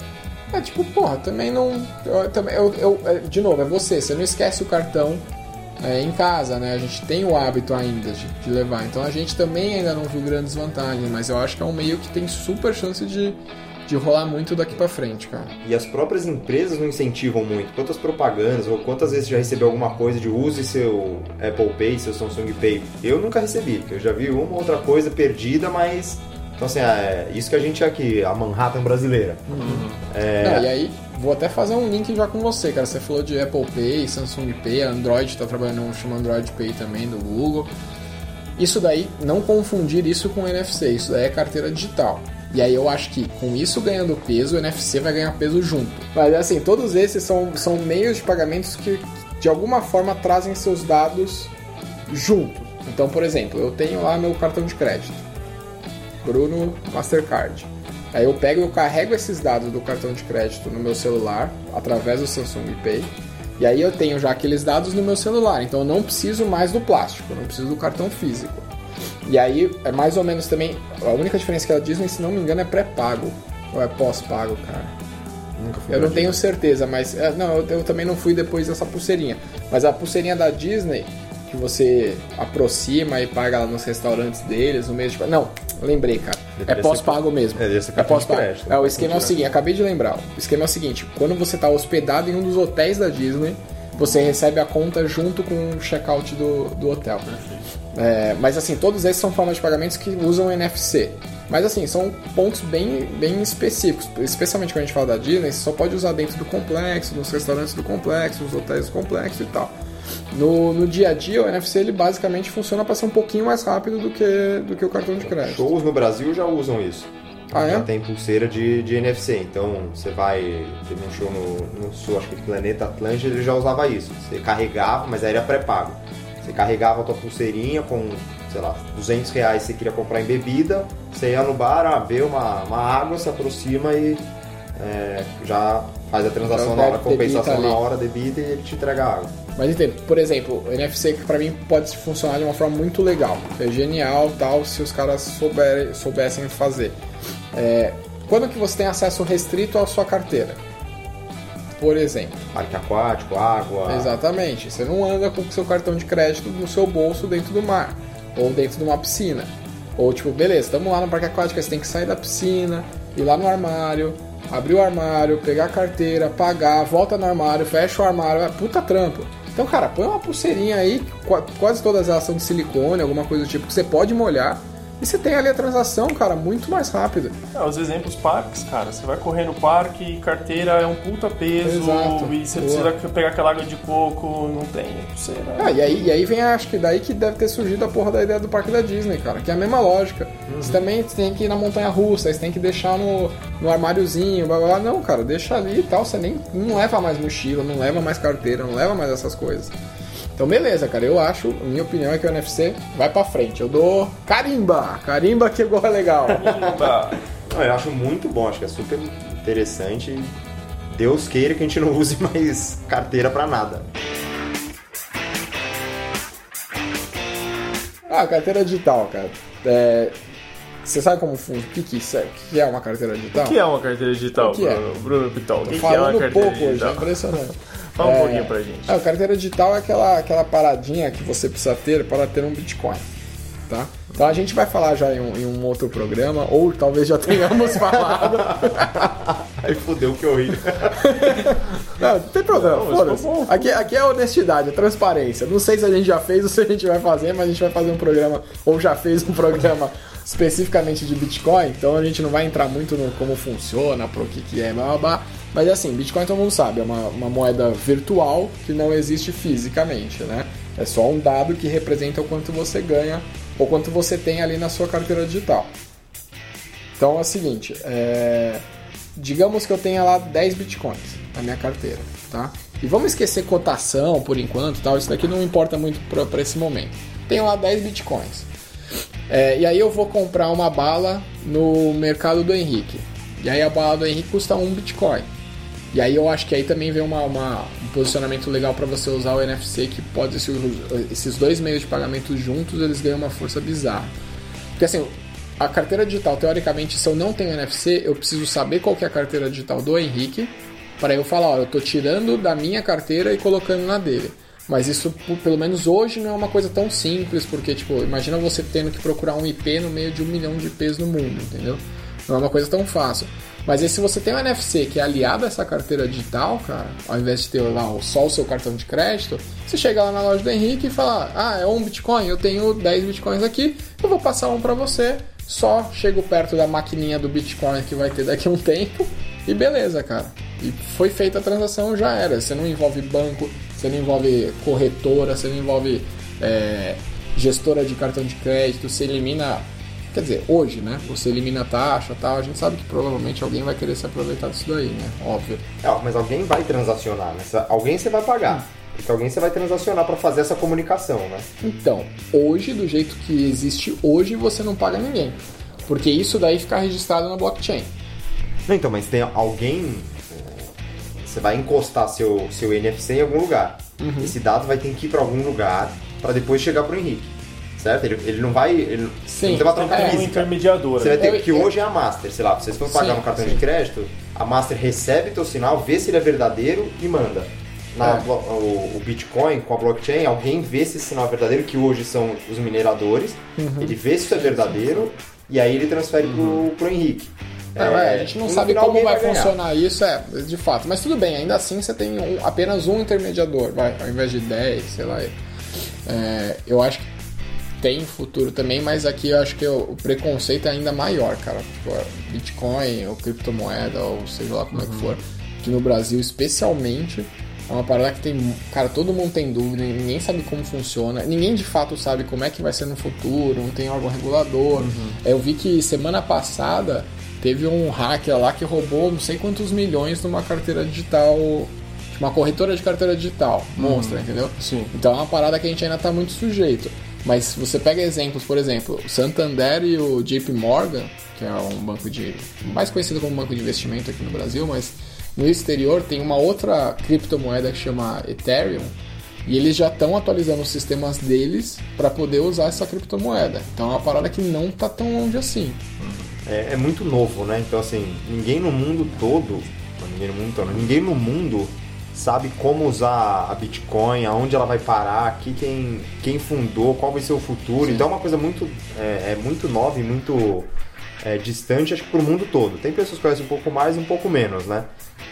é tipo, porra, também não. Eu, também, eu, eu- é, de novo, é você, você não esquece o cartão é, em casa, né? A gente tem o hábito ainda de, de levar, então a gente também ainda não viu grandes vantagens, mas eu acho que é um meio que tem super chance de, de rolar muito daqui pra frente, cara. E as próprias empresas não incentivam muito. Quantas propagandas ou quantas vezes já recebeu alguma coisa de use seu Apple Pay, seu Samsung Pay? Eu nunca recebi. Eu já vi uma ou outra coisa perdida, mas. Então, assim, é isso que a gente é aqui, a Manhattan brasileira. É, Não, e aí, vou até fazer um link já com você, cara. Você falou de Apple Pay, Samsung Pay, Android tá trabalhando, chama Android Pay também do Google. Isso daí, não confundir isso com NFC, isso daí é carteira digital. E aí eu acho que com isso ganhando peso, o NFC vai ganhar peso junto. Mas assim, todos esses são, são meios de pagamentos que de alguma forma trazem seus dados juntos. Então, por exemplo, eu tenho lá meu cartão de crédito. Bruno Mastercard. Aí eu pego e eu carrego esses dados do cartão de crédito no meu celular através do Samsung Pay. E aí eu tenho já aqueles dados no meu celular, então eu não preciso mais do plástico, eu não preciso do cartão físico. E aí é mais ou menos também. A única diferença que a Disney, se não me engano, é pré-pago. Ou é pós-pago, cara. nunca fui Eu não tenho certeza, mas. é, Não, eu, eu também não fui depois dessa pulseirinha. Mas a pulseirinha da Disney, que você aproxima e paga lá nos restaurantes deles, no mês de. Não, lembrei, cara. Deveria é pós-pago mesmo. É, É pós-pago. É, o né? esquema é o seguinte, acabei de lembrar. O esquema é o seguinte: quando você está hospedado em um dos hotéis da Disney, você recebe a conta junto com o check-out do, do hotel. É, mas assim, todos esses são formas de pagamentos que usam NFC. Mas assim, são pontos bem, bem específicos. Especialmente quando a gente fala da Disney, você só pode usar dentro do complexo, nos restaurantes do complexo, nos hotéis do complexo e tal. No, no dia a dia, o NFC ele basicamente funciona para ser um pouquinho mais rápido do que, do que o cartão de crédito. Shows no Brasil já usam isso. Ah, é? Já tem pulseira de, de NFC. Então você vai. Teve um show no, no sul, acho que Planeta Atlântica, ele já usava isso. Você carregava, mas aí era pré-pago. Você carregava a tua pulseirinha com, sei lá, 200 reais você queria comprar em bebida. Você ia no bar, ah, vê uma, uma água, se aproxima e é, já faz a transação na hora, compensação na hora, debita e ele te entrega a água. Mas entendo, por exemplo, o NFC pra mim pode funcionar de uma forma muito legal. É genial tal se os caras souberem, soubessem fazer. É, quando que você tem acesso restrito à sua carteira? Por exemplo. Parque aquático, água. Exatamente. Você não anda com o seu cartão de crédito no seu bolso dentro do mar. Ou dentro de uma piscina. Ou tipo, beleza, estamos lá no parque aquático, você tem que sair da piscina, ir lá no armário, abrir o armário, pegar a carteira, pagar, volta no armário, fecha o armário, é puta trampo. Então, cara, põe uma pulseirinha aí, qua- quase todas elas são de silicone, alguma coisa do tipo, que você pode molhar. E você tem ali a transação, cara, muito mais rápida. É, os exemplos parques, cara. Você vai correr no parque, carteira é um puta peso, Exato. e você Boa. precisa pegar aquela água de coco, não tem pulseira. Ah, e aí, e aí vem, acho que daí que deve ter surgido a porra da ideia do parque da Disney, cara, que é a mesma lógica. Você também tem que ir na montanha russa, aí você tem que deixar no, no armáriozinho, blá blá blá. Não, cara, deixa ali e tal, você nem não leva mais mochila, não leva mais carteira, não leva mais essas coisas. Então, beleza, cara, eu acho, a minha opinião é que o NFC vai pra frente. Eu dou carimba, carimba que igual é legal. Não, eu acho muito bom, acho que é super interessante. Deus queira que a gente não use mais carteira pra nada. Ah, carteira digital, cara. É, Você sabe como funciona? O que, que, isso é? O que é uma carteira digital? O que é uma carteira digital, O que é? Bruno, Pitol? O Tô que, que é falando pouco hoje, é digital? impressionante. Fala um É, pouquinho pra gente. É, a carteira digital é aquela, aquela paradinha que você precisa ter para ter um Bitcoin, tá? Então a gente vai falar já em um, em um outro programa, ou talvez já tenhamos (laughs) falado. (laughs) Aí fudeu que horrível. (laughs) Não, não tem problema, foda-se. bom. Aqui, aqui é honestidade, é transparência. Não sei se a gente já fez ou se a gente vai fazer, mas a gente vai fazer um programa, ou já fez um programa especificamente de Bitcoin, então a gente não vai entrar muito no como funciona, pro que, que é, blá blá blá. Mas assim, Bitcoin todo mundo sabe, é uma, uma moeda virtual que não existe fisicamente, né? É só um dado que representa o quanto você ganha ou quanto você tem ali na sua carteira digital. Então é o seguinte, é, digamos que eu tenha lá 10 bitcoins na minha carteira, tá? E vamos esquecer cotação por enquanto, tal. Isso daqui não importa muito para esse momento. Tenho lá 10 bitcoins. É, e aí eu vou comprar uma bala no mercado do Henrique. E aí a bala do Henrique custa um bitcoin. E aí eu acho que aí também vem uma, uma- um posicionamento legal para você usar o NFC que pode se os- esses dois meios de pagamento juntos eles ganham uma força bizarra. Porque assim, a carteira digital, teoricamente, se eu não tenho NFC, eu preciso saber qual é a carteira digital do Henrique, para eu falar, ó, eu tô tirando da minha carteira e colocando na dele. Mas isso, pelo menos hoje, não é uma coisa tão simples, porque, tipo, imagina você tendo que procurar um IP no meio de um milhão de IPs no mundo, entendeu? Não é uma coisa tão fácil. Mas aí se você tem um NFC que é aliado a essa carteira digital, cara, ao invés de ter lá só o seu cartão de crédito, você chega lá na loja do Henrique e fala: Ah, é um Bitcoin, eu tenho 10 Bitcoins aqui, eu vou passar um pra você. Só chego perto da maquininha do Bitcoin que vai ter daqui a um (laughs) tempo e beleza, cara. E foi feita a transação, já era. Você não envolve banco, você não envolve corretora, você não envolve é, gestora de cartão de crédito, você elimina Quer dizer, hoje, né? Você elimina a taxa e tal. A gente sabe que provavelmente alguém vai querer se aproveitar disso daí, né? Óbvio. É, mas alguém vai transacionar, né? Alguém você vai pagar. Porque alguém você vai transacionar pra fazer essa comunicação, né? Então, hoje, do jeito que existe hoje, você não paga ninguém. Porque isso daí fica registrado na blockchain. Não, então, mas tem alguém. é, Você vai encostar seu, seu NFC em algum lugar. Uhum. Esse dado vai ter que ir pra algum lugar pra depois chegar pro Henrique. Certo? Ele, ele não vai. Ele, Sim, não tem uma troca é, É um física. intermediador. Você vai né? ter Eu- que hoje é a Master, sei lá, vocês vão pagar no cartão sim. de crédito, a Master recebe teu sinal, vê se ele é verdadeiro e manda. Na, É. o, o Bitcoin com a blockchain, alguém vê se esse sinal é verdadeiro, que hoje são os mineradores, Uhum. ele vê se isso é verdadeiro e aí ele transfere pro, pro Henrique. É, ué, a gente não sabe como vai, ganhar. funcionar isso, é, de fato. Mas tudo bem, ainda assim você tem um- apenas um intermediador, vai, ao invés de 10, sei lá. É, eu acho que tem futuro também, mas aqui eu acho que o, preconceito é ainda maior, cara. Tipo, Bitcoin ou criptomoeda, ou seja lá como é que for. Aqui no Brasil, especialmente, é uma parada que tem. Cara, todo mundo tem dúvida, ninguém sabe como funciona, ninguém de fato sabe como é que vai ser no futuro, não tem órgão regulador. Eu vi que semana passada teve um hacker lá que roubou não sei quantos milhões numa carteira digital. Uma corretora de carteira digital, monstra, entendeu? Sim. Então é uma parada que a gente ainda está muito sujeito. Mas se você pega exemplos, por exemplo, o Santander e o JP Morgan, que é um banco de. mais conhecido como banco de investimento aqui no Brasil, mas no exterior tem uma outra criptomoeda que chama Ethereum. E eles já estão atualizando os sistemas deles para poder usar essa criptomoeda. Então é uma parada que não tá tão longe assim. É, é muito novo, né? Então, assim, ninguém no mundo todo, ninguém no mundo todo, ninguém no mundo sabe como usar a Bitcoin, aonde ela vai parar, aqui quem, quem fundou, qual vai ser o futuro. Sim. Então é uma coisa muito, é, é muito nova e muito é, distante, acho que pro mundo todo. Tem pessoas que conhecem um pouco mais e um pouco menos, né?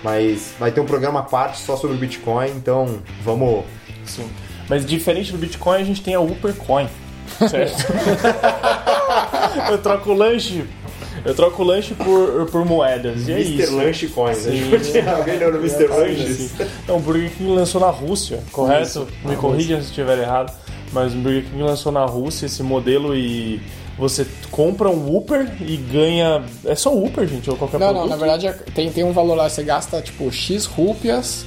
Mas vai ter um programa à parte só sobre o Bitcoin, então vamos. Sim. Mas diferente do Bitcoin, a gente tem a Uppercoin. Certo? (laughs) eu troco o lanche. Eu troco o lanche por, por moedas. E é Mr. isso. Lanche Coins. Sim. Alguém leu no Mr. Lanches? Então, o Burger King lançou na Rússia, correto? Me corrija se estiver errado. Mas o Burger King lançou na Rússia esse modelo e você compra um Whopper e ganha. É só Whopper, gente, ou qualquer Não, produto? não, na verdade é- tem, tem um valor lá, você gasta tipo X rúpias,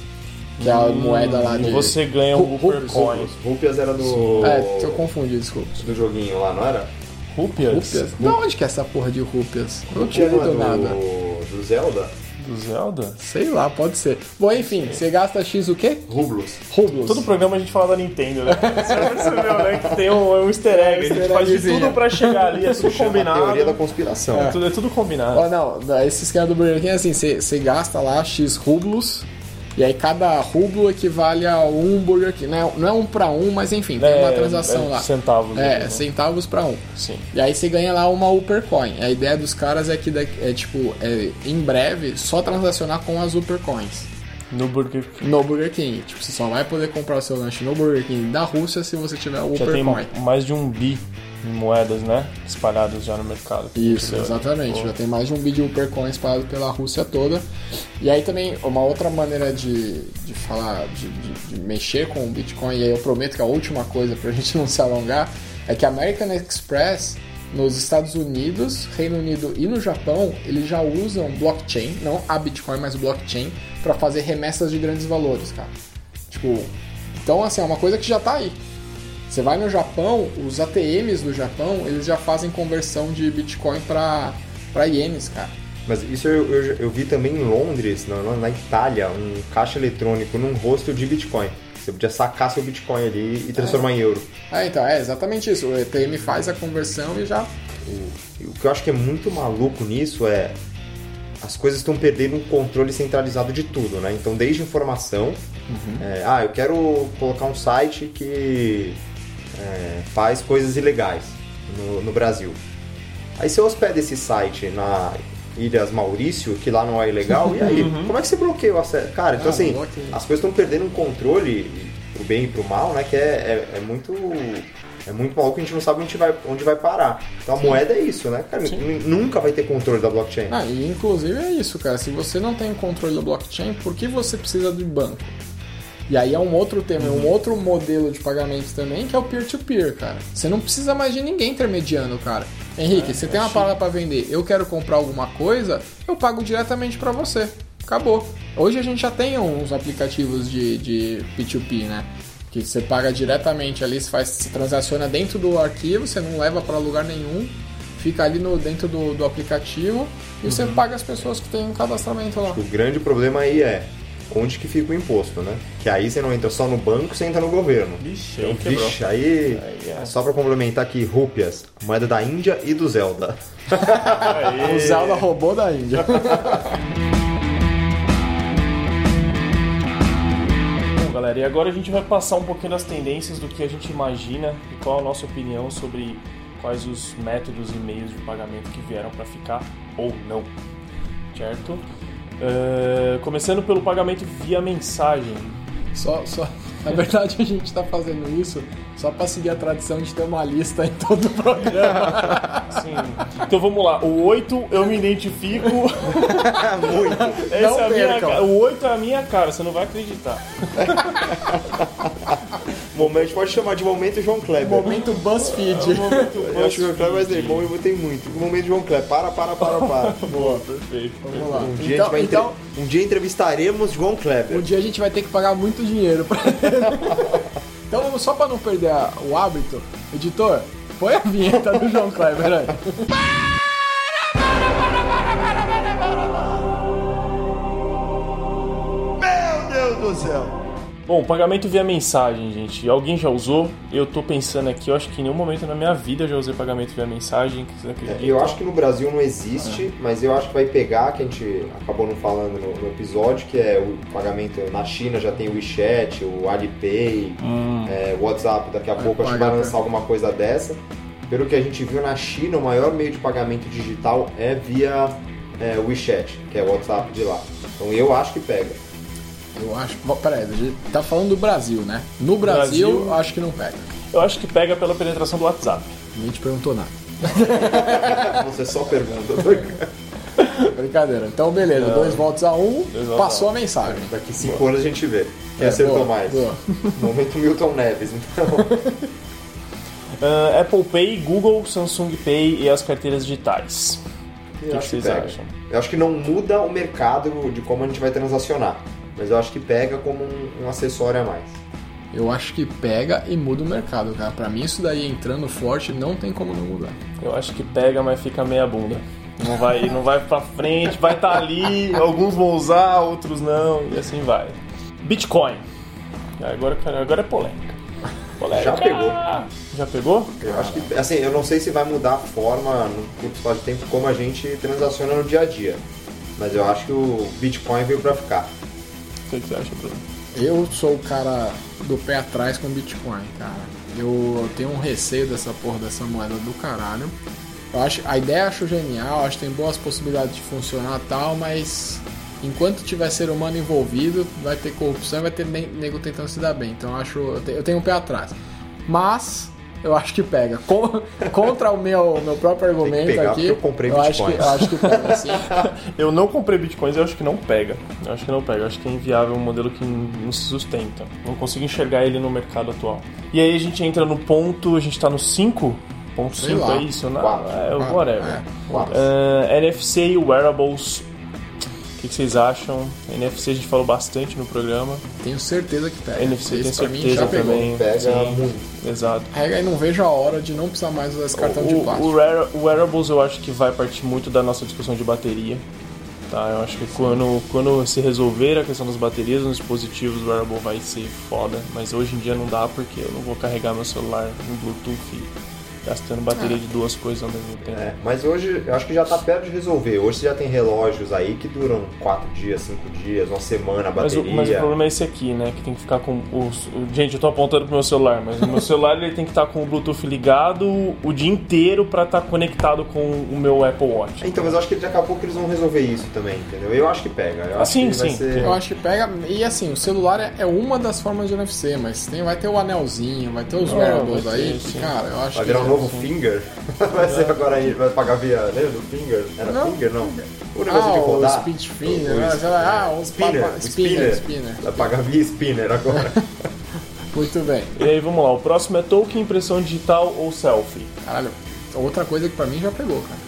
que é a moeda lá de. E você ganha um Ru- Whopper rupias, Coin. Rupias era do. É, eu confundi, desculpa. do joguinho lá, não era? Rúpias? Rúpias? Da onde que é essa porra de rúpias? Eu não tinha é lido do, nada. do Zelda? Do Zelda? Sei lá, pode ser. Bom, enfim, você gasta X o quê? Rublos. Rublos. Todo programa a gente fala da Nintendo, né? (laughs) Você percebeu, né? Que tem um, um easter egg. A gente faz de tudo pra chegar ali, é tudo a combinado. teoria da conspiração. É tudo, é tudo combinado. Ó, não, esse esquema do Burger King é assim, você gasta lá X rublos, e aí cada rublo equivale a um Burger King. Não é, não é um pra um, mas enfim, tem uma transação é lá. Centavos. É, né? centavos pra um. Sim. E aí você ganha lá uma Uppercoin. A ideia dos caras é que é tipo, é, em breve, só transacionar com as Uppercoins. No Burger King. No Burger King. Tipo, você só vai poder comprar o seu lanche no Burger King da Rússia se você tiver o Já tem Uppercoin. mais de um bi moedas, né? Espalhadas já no mercado. Isso, exatamente. Pô. Já tem mais de um bi de Uppercoin espalhado pela Rússia toda. E aí também, uma outra maneira de, de falar, de, de- de mexer com o Bitcoin, e aí eu prometo que a última coisa pra (laughs) gente não se alongar, é que a American Express, nos Estados Unidos, Reino Unido e no Japão, eles já usam blockchain, não a Bitcoin, mas blockchain, para fazer remessas de grandes valores, cara. Tipo, então assim, é uma coisa que já tá aí. Você vai no Japão, os ATMs do Japão, eles já fazem conversão de Bitcoin para ienes, cara. Mas isso eu, eu, eu vi também em Londres, na, na Itália, um caixa eletrônico num rosto de Bitcoin. Você podia sacar seu Bitcoin ali e transformar em euro. Ah, então, é exatamente isso. O ATM faz a conversão e já. E o que eu acho que é muito maluco nisso é as coisas estão perdendo um controle centralizado de tudo, né? Então, desde informação, é, ah, eu quero colocar um site que é, faz coisas ilegais no, no Brasil. Aí você hospeda esse site na Ilhas Maurício, que lá não é ilegal, e aí, (laughs) como é que você bloqueia o acesso? Cara, então Ah, assim, bloqueia. as coisas estão perdendo um controle pro bem e pro mal, né? Que é, é, é muito. É muito maluco, a gente não sabe onde vai, onde vai parar. Então a moeda é isso, né? Cara, nunca vai ter controle da blockchain. Ah, e inclusive é isso, cara. Se você não tem controle do blockchain, por que você precisa de banco? E aí é um outro tema, um outro modelo de pagamentos também, que é o peer-to-peer, cara. Você não precisa mais de ninguém intermediando, cara. Henrique, você tem uma parada pra vender, eu quero comprar alguma coisa, eu pago diretamente pra você. Acabou. Hoje a gente já tem uns aplicativos de, de P2P, né? Que você paga diretamente ali, você, faz, se transaciona dentro do arquivo, você não leva pra lugar nenhum, fica ali no, dentro do, do aplicativo e você paga as pessoas que têm um cadastramento lá. O grande problema aí é onde que fica o imposto, né? Que aí você não entra só no banco, você entra no governo. Vixe, Então, aí vixe, aí, Aí é. só pra complementar aqui, rúpias, moeda da Índia e do Zelda. (laughs) O Zelda roubou da Índia. (laughs) Bom, galera, e agora a gente vai passar um pouquinho das tendências do que a gente imagina e qual a nossa opinião sobre quais os métodos e meios de pagamento que vieram para ficar ou não, certo? Eh, começando pelo pagamento via mensagem. Só, só, na verdade, a gente tá fazendo isso só pra seguir a tradição de ter uma lista em todo o programa. (laughs) Sim. Então vamos lá. O 8 eu me identifico. (laughs) Muito. Essa Não é a minha. O 8 é a minha cara, você não vai acreditar. (laughs) Momento, a gente pode chamar de momento João Kleber. Momento BuzzFeed. Eu acho que o João Kleber vai ser bom e tem muito. Momento João Kleber. Para, para, para, para. Boa, perfeito. Vamos lá. Um dia, Então, vai entre- então, um dia entrevistaremos João Kleber. um dia a gente vai ter que pagar muito dinheiro pra Então, vamos só pra não perder a- o hábito, editor, põe a vinheta do João Kleber aí. Bom, pagamento via mensagem, gente. Alguém já usou? Eu tô pensando aqui, eu acho que em nenhum momento na minha vida eu já usei pagamento via mensagem. É, Eu acho que no Brasil não existe, mas eu acho que vai pegar, que a gente acabou não falando no, no episódio, que é o pagamento na China já tem o WeChat, o Alipay, é, o WhatsApp, daqui a pouco acho que vai pagar, lançar alguma coisa dessa. Pelo que a gente viu na China, o maior meio de pagamento digital é via é, o WeChat, que é o WhatsApp de lá. Então eu acho que pega. Eu acho. Peraí, a gente tá falando do Brasil, né? No Brasil, Brasil- eu acho que não pega. Eu acho que pega pela penetração do WhatsApp. Ninguém te perguntou nada. (laughs) Você só pergunta. (laughs) Brincadeira. Então, beleza. Dois votos a um, votos passou a a mensagem. Daqui cinco anos a gente vê quem É, acertou boa, mais. boa. (laughs) Momento Milton Neves. Então, Ah, Apple Pay, Google, Samsung Pay e as carteiras digitais. O que, eu que acho que vocês pega. acham? Eu acho que não muda o mercado de como a gente vai transacionar. Mas eu acho que pega como um, um acessório a mais. Eu acho que pega e muda o mercado, cara. Pra mim, isso daí entrando forte não tem como não mudar. Eu acho que pega, mas fica meia bunda. Não vai, não vai pra frente, vai estar ali, alguns vão usar, outros não, e assim vai. Bitcoin. Agora, agora é polêmica. polêmica. Já pegou. Já pegou? Eu acho que, assim, eu não sei se vai mudar a forma no curto espaço de tempo como a gente transaciona no dia a dia. Mas eu acho que o Bitcoin veio pra ficar. Que você acha, Bruno? Eu sou o cara do pé atrás com Bitcoin, cara. Eu tenho um receio dessa porra dessa moeda do caralho. Eu acho, a ideia acho genial, acho que tem boas possibilidades de funcionar tal, mas enquanto tiver ser humano envolvido, vai ter corrupção e vai ter ne- nego tentando se dar bem. Então eu acho, eu tenho um pé atrás. Mas eu acho que pega. Com- contra o meu, meu próprio argumento pegar, aqui, eu comprei acho que, Bitcoins. eu acho que pega sim. (laughs) Eu não comprei bitcoins e eu acho que não pega. Eu acho que não pega. Eu acho que é inviável um modelo que não se sustenta. Não consigo enxergar ele no mercado atual. E aí a gente entra no ponto, a gente tá no 5? Ponto Sei 5 lá. é isso? Não, Quatro. é, whatever. é. Quatro. Ah, NFC e wearables. O que, vocês acham? NFC a gente falou bastante no programa. Tenho certeza que pega. NFC Esse tem certeza também. Pega Sim, muito. Exato. E não vejo a hora de não precisar mais usar esse cartão de O, plástico. o, wear- o wearables eu acho que vai partir muito da nossa discussão de bateria. Tá, eu acho que quando, quando se resolver a questão das baterias nos dispositivos, o wearable vai ser foda. Mas hoje em dia não dá porque eu não vou carregar meu celular no Bluetooth gastando bateria de duas coisas ao mesmo tempo. É, mas hoje eu acho que já tá perto de resolver. Hoje você já tem relógios aí que duram 4 dias, 5 dias, uma semana a Mas o, bateria. mas o problema é esse aqui, né? Que tem que ficar com os. Gente, eu tô apontando pro meu celular, mas o meu (laughs) celular ele tem que estar com o Bluetooth ligado o dia inteiro pra estar conectado com o meu Apple Watch. Então, mas eu acho que daqui a pouco eles vão resolver isso também, entendeu? Eu acho que pega. Eu Ah, acho sim, que vai sim. ser... Eu acho que pega. E assim, o celular é- é uma das formas de NFC, mas tem, vai ter o anelzinho, vai ter os Ah, wearables aí. que, cara, eu acho Vai que. virar um novo Finger? (laughs) vai ser agora aí, vai pagar via. Lembra do Finger? Era Não. Finger, não? O negócio Ah, de o rodar. speed spinner, O- né? o- Sei lá, ah, o spinner, papa- o spinner, spinner. Vai pagar via spinner agora. (laughs) Muito bem. E aí, vamos lá. O próximo é token, impressão digital ou selfie? Caralho, outra coisa que pra mim já pegou, cara.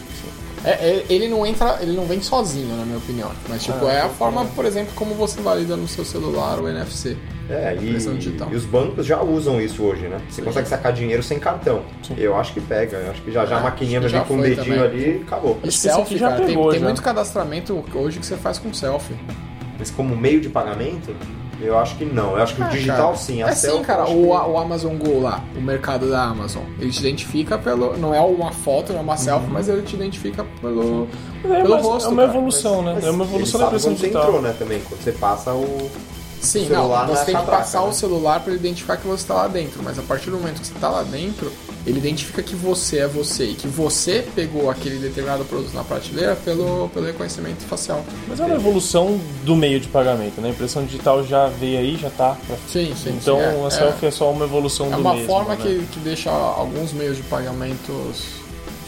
É, é- ele não entra, ele não vem sozinho, na minha opinião. Mas tipo, Ah, é a forma, por exemplo, como você valida no seu celular o NFC. É, e, Impressão digital. e os bancos já usam isso hoje, né? Você consegue sacar dinheiro sem cartão. Eu acho que pega. Eu acho que já, já a Ah, maquininha vai vir com o dedinho também. ali acabou. E selfie, já cara, tem, pegou, tem já. muito cadastramento hoje que você faz com selfie. Mas como meio de pagamento, eu acho que não. Eu acho que o Ah, digital cara, sim. A é sim, cara. O, que- o Amazon Go lá, o mercado da Amazon, ele te identifica pelo. Não é uma foto, não é uma selfie, mas ele te identifica pelo, Mas é, pelo mas rosto. é uma cara. evolução, né? Mas É uma evolução da impressão quando você digital. entrou, né, também. Quando você passa o... Sim, não, você é tem que passar né? o celular para ele identificar que você está lá dentro, mas a partir do momento que você está lá dentro, ele identifica que você é você e que você pegou aquele determinado produto na prateleira pelo, pelo reconhecimento facial. Mas é uma evolução do meio de pagamento, né? A impressão digital já veio aí, já tá. pra- Sim, sim. Então sim, a selfie é, só uma evolução é, do é uma mesmo, forma né? que, que deixa alguns meios de pagamentos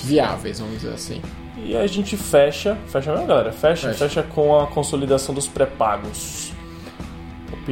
viáveis, vamos dizer assim. E a gente fecha, fecha mesmo, galera? Fecha, Fecha. fecha com a consolidação dos pré-pagos.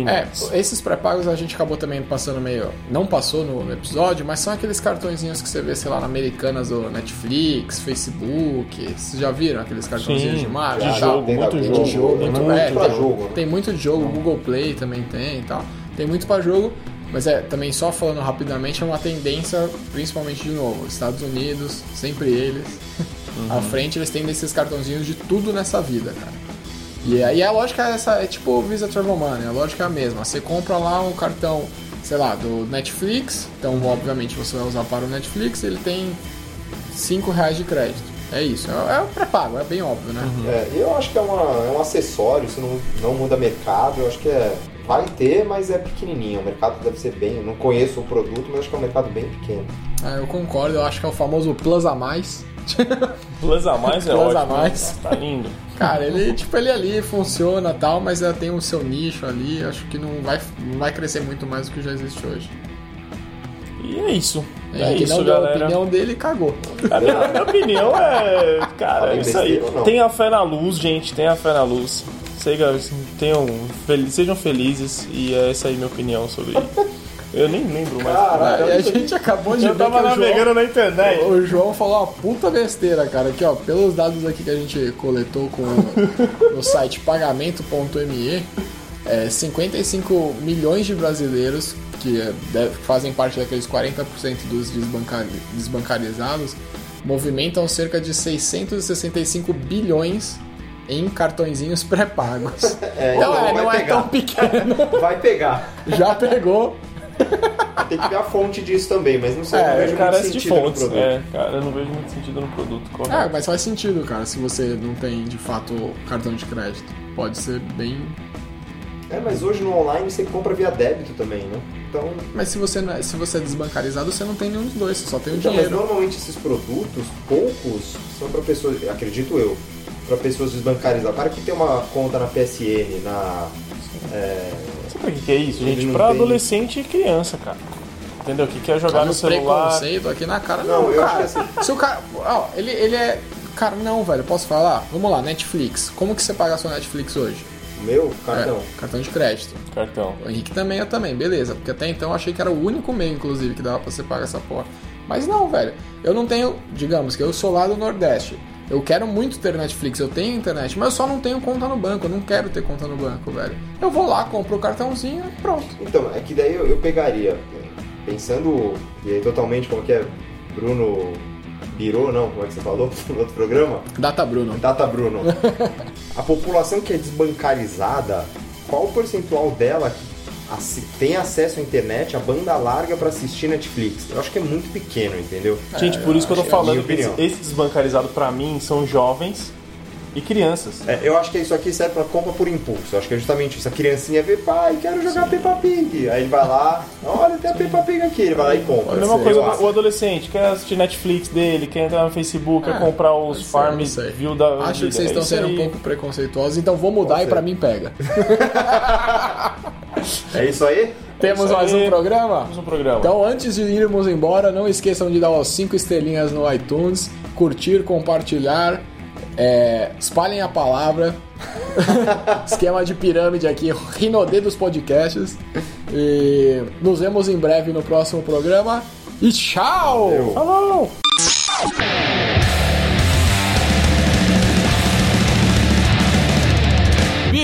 É, esses pré-pagos a gente acabou também passando meio. Não passou no, no episódio, mas são aqueles cartõezinhos que você vê, sei lá, na Americanas do Netflix, Facebook. Vocês já viram aqueles cartõezinhos Sim, de marca? de jogo, Tem muito jogo. de jogo, tem muito, muito é, pra tem, jogo. né? tem muito de jogo, Google Play também tem e tal. Tem muito pra jogo, mas é também só falando rapidamente, é uma tendência, principalmente de novo, Estados Unidos, sempre eles. (laughs) À frente eles têm desses cartãozinhos de tudo nessa vida, cara. E aí a lógica é essa, é tipo o Visa Travel Money, a lógica é a mesma. Você compra lá um cartão, sei lá, do Netflix, então obviamente você vai usar para o Netflix, ele tem 5 reais de crédito. É isso, é, é pré-pago, é bem óbvio, né? É, eu acho que é, uma, é um acessório, isso não, não muda mercado, eu acho que é. Vai ter, mas é pequenininho. O mercado deve ser bem. eu Não conheço o produto, mas acho que é um mercado bem pequeno. É, eu concordo, eu acho que é o famoso Plus a mais. Plus a mais (laughs) é Plus ótimo. a mais. Tá lindo. Cara, ele, tipo, ele ali funciona e tal, mas ela tem o seu nicho ali, acho que não vai, não vai crescer muito mais do que já existe hoje. E é isso. É, É que isso, não deu a galera. opinião dele cagou. A minha, a minha opinião é. Cara, é isso aí. Tenha fé na luz, gente. Tenha fé na luz. Sejam, tenham, fel- sejam felizes. E é essa aí minha opinião sobre. (laughs) Eu nem lembro mais. Caralho, e a gente acabou de eu ver tava que o navegando João, na internet. o João falou uma puta besteira, cara. Aqui, ó, pelos dados aqui que a gente coletou com, no site pagamento.me, é, 55 milhões de brasileiros que é, fazem parte daqueles 40% dos desbanca- desbancarizados movimentam cerca de 665 bilhões em cartõezinhos (laughs) pré-pagos. É, então, então é, vai não é pegar. tão pequeno. Vai pegar. Já pegou. (laughs) Tem que ver a fonte disso também, mas não sei, É, não vejo Cara, muito de sentido no fontes. produto. É, cara, eu não vejo muito sentido no produto. Correto. Ah, mas faz sentido, cara, se você não tem de fato cartão de crédito. Pode ser bem. É, mas hoje no online você compra via débito também, né? Então, Mas se você, é- se você é desbancarizado, você não tem nenhum dos dois, você só tem o então, mas dinheiro. normalmente esses produtos, poucos, são para pessoas, acredito eu, para pessoas desbancarizadas. O cara que tem uma conta na PSN, na. É, Sabe o que que é isso, gente? Pra tem- adolescente e criança, cara. Entendeu? Que quer jogar Olha no o celular. preconceito aqui na cara. Não, Não, eu cara. acho que assim- Se o cara. Ó, ele, ele é. Cara, não, velho, posso falar? Vamos lá, Netflix. Como que você paga a sua Netflix hoje? o meu cartão. É, cartão de crédito. Cartão. O Henrique também, eu também, beleza. Porque até então eu achei que era o único meio, inclusive, que dava pra você pagar essa porra. Mas não, velho. Eu não tenho. Digamos que eu sou lá do Nordeste. Eu quero muito ter Netflix, eu tenho internet, mas eu só não tenho conta no banco. Eu não quero ter conta no banco, velho. Eu vou lá, compro o cartãozinho e pronto. Então, é que daí eu, eu pegaria, pensando e aí, totalmente como que é Bruno Birô, não, como é que você falou (laughs) no outro programa? Data Bruno. Data Bruno. (laughs) a população que é desbancarizada, qual o percentual dela que tem acesso à internet, a banda larga pra assistir Netflix? Eu acho que é muito pequeno, entendeu? Gente, por isso que eu tô é falando que esse, desbancarizado pra mim são jovens e crianças. É, eu acho que isso aqui serve pra compra por impulso. Eu acho que é justamente isso. A criancinha vê, pai, quero jogar Peppa Pig. Aí ele vai lá, olha, tem a Peppa Pig aqui. Ele vai lá e compra. A mesma coisa, o adolescente quer assistir Netflix dele, quer entrar no Facebook, quer É, comprar os farms view da Acho vida. que vocês É estão sendo aí. um pouco preconceituosos, então vou mudar Pode e pra ser. mim pega. (laughs) É isso aí? Temos isso mais um programa? Temos um programa. Então, antes de irmos embora, não esqueçam de dar as 5 estrelinhas no iTunes, curtir, compartilhar, é, espalhem a palavra. (laughs) Esquema de pirâmide aqui, Rinodê dos podcasts. E nos vemos em breve no próximo programa. E tchau! Valeu. Falou!